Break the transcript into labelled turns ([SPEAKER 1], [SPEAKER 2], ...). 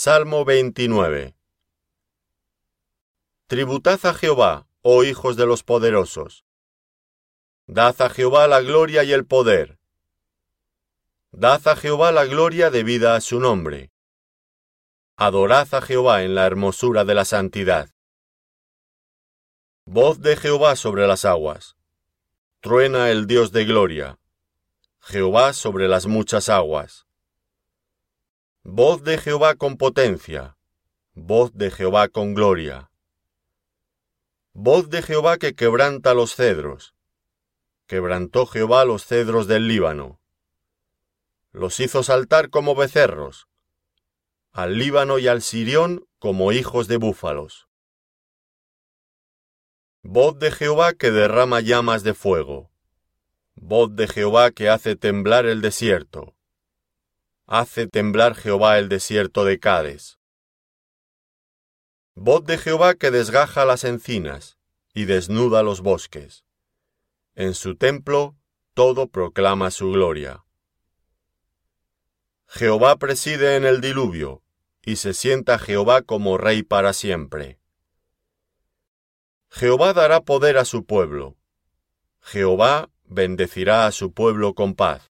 [SPEAKER 1] Salmo 29 Tributad a Jehová, oh hijos de los poderosos. Dad a Jehová la gloria y el poder. Dad a Jehová la gloria debida a su nombre. Adorad a Jehová en la hermosura de la santidad. Voz de Jehová sobre las aguas. Truena el Dios de gloria. Jehová sobre las muchas aguas. Voz de Jehová con potencia. Voz de Jehová con gloria. Voz de Jehová que quebranta los cedros. Quebrantó Jehová los cedros del Líbano. Los hizo saltar como becerros. Al Líbano y al Sirión como hijos de búfalos. Voz de Jehová que derrama llamas de fuego. Voz de Jehová que hace temblar el desierto hace temblar Jehová el desierto de Cades. Voz de Jehová que desgaja las encinas y desnuda los bosques. En su templo todo proclama su gloria. Jehová preside en el diluvio, y se sienta Jehová como rey para siempre. Jehová dará poder a su pueblo. Jehová bendecirá a su pueblo con paz.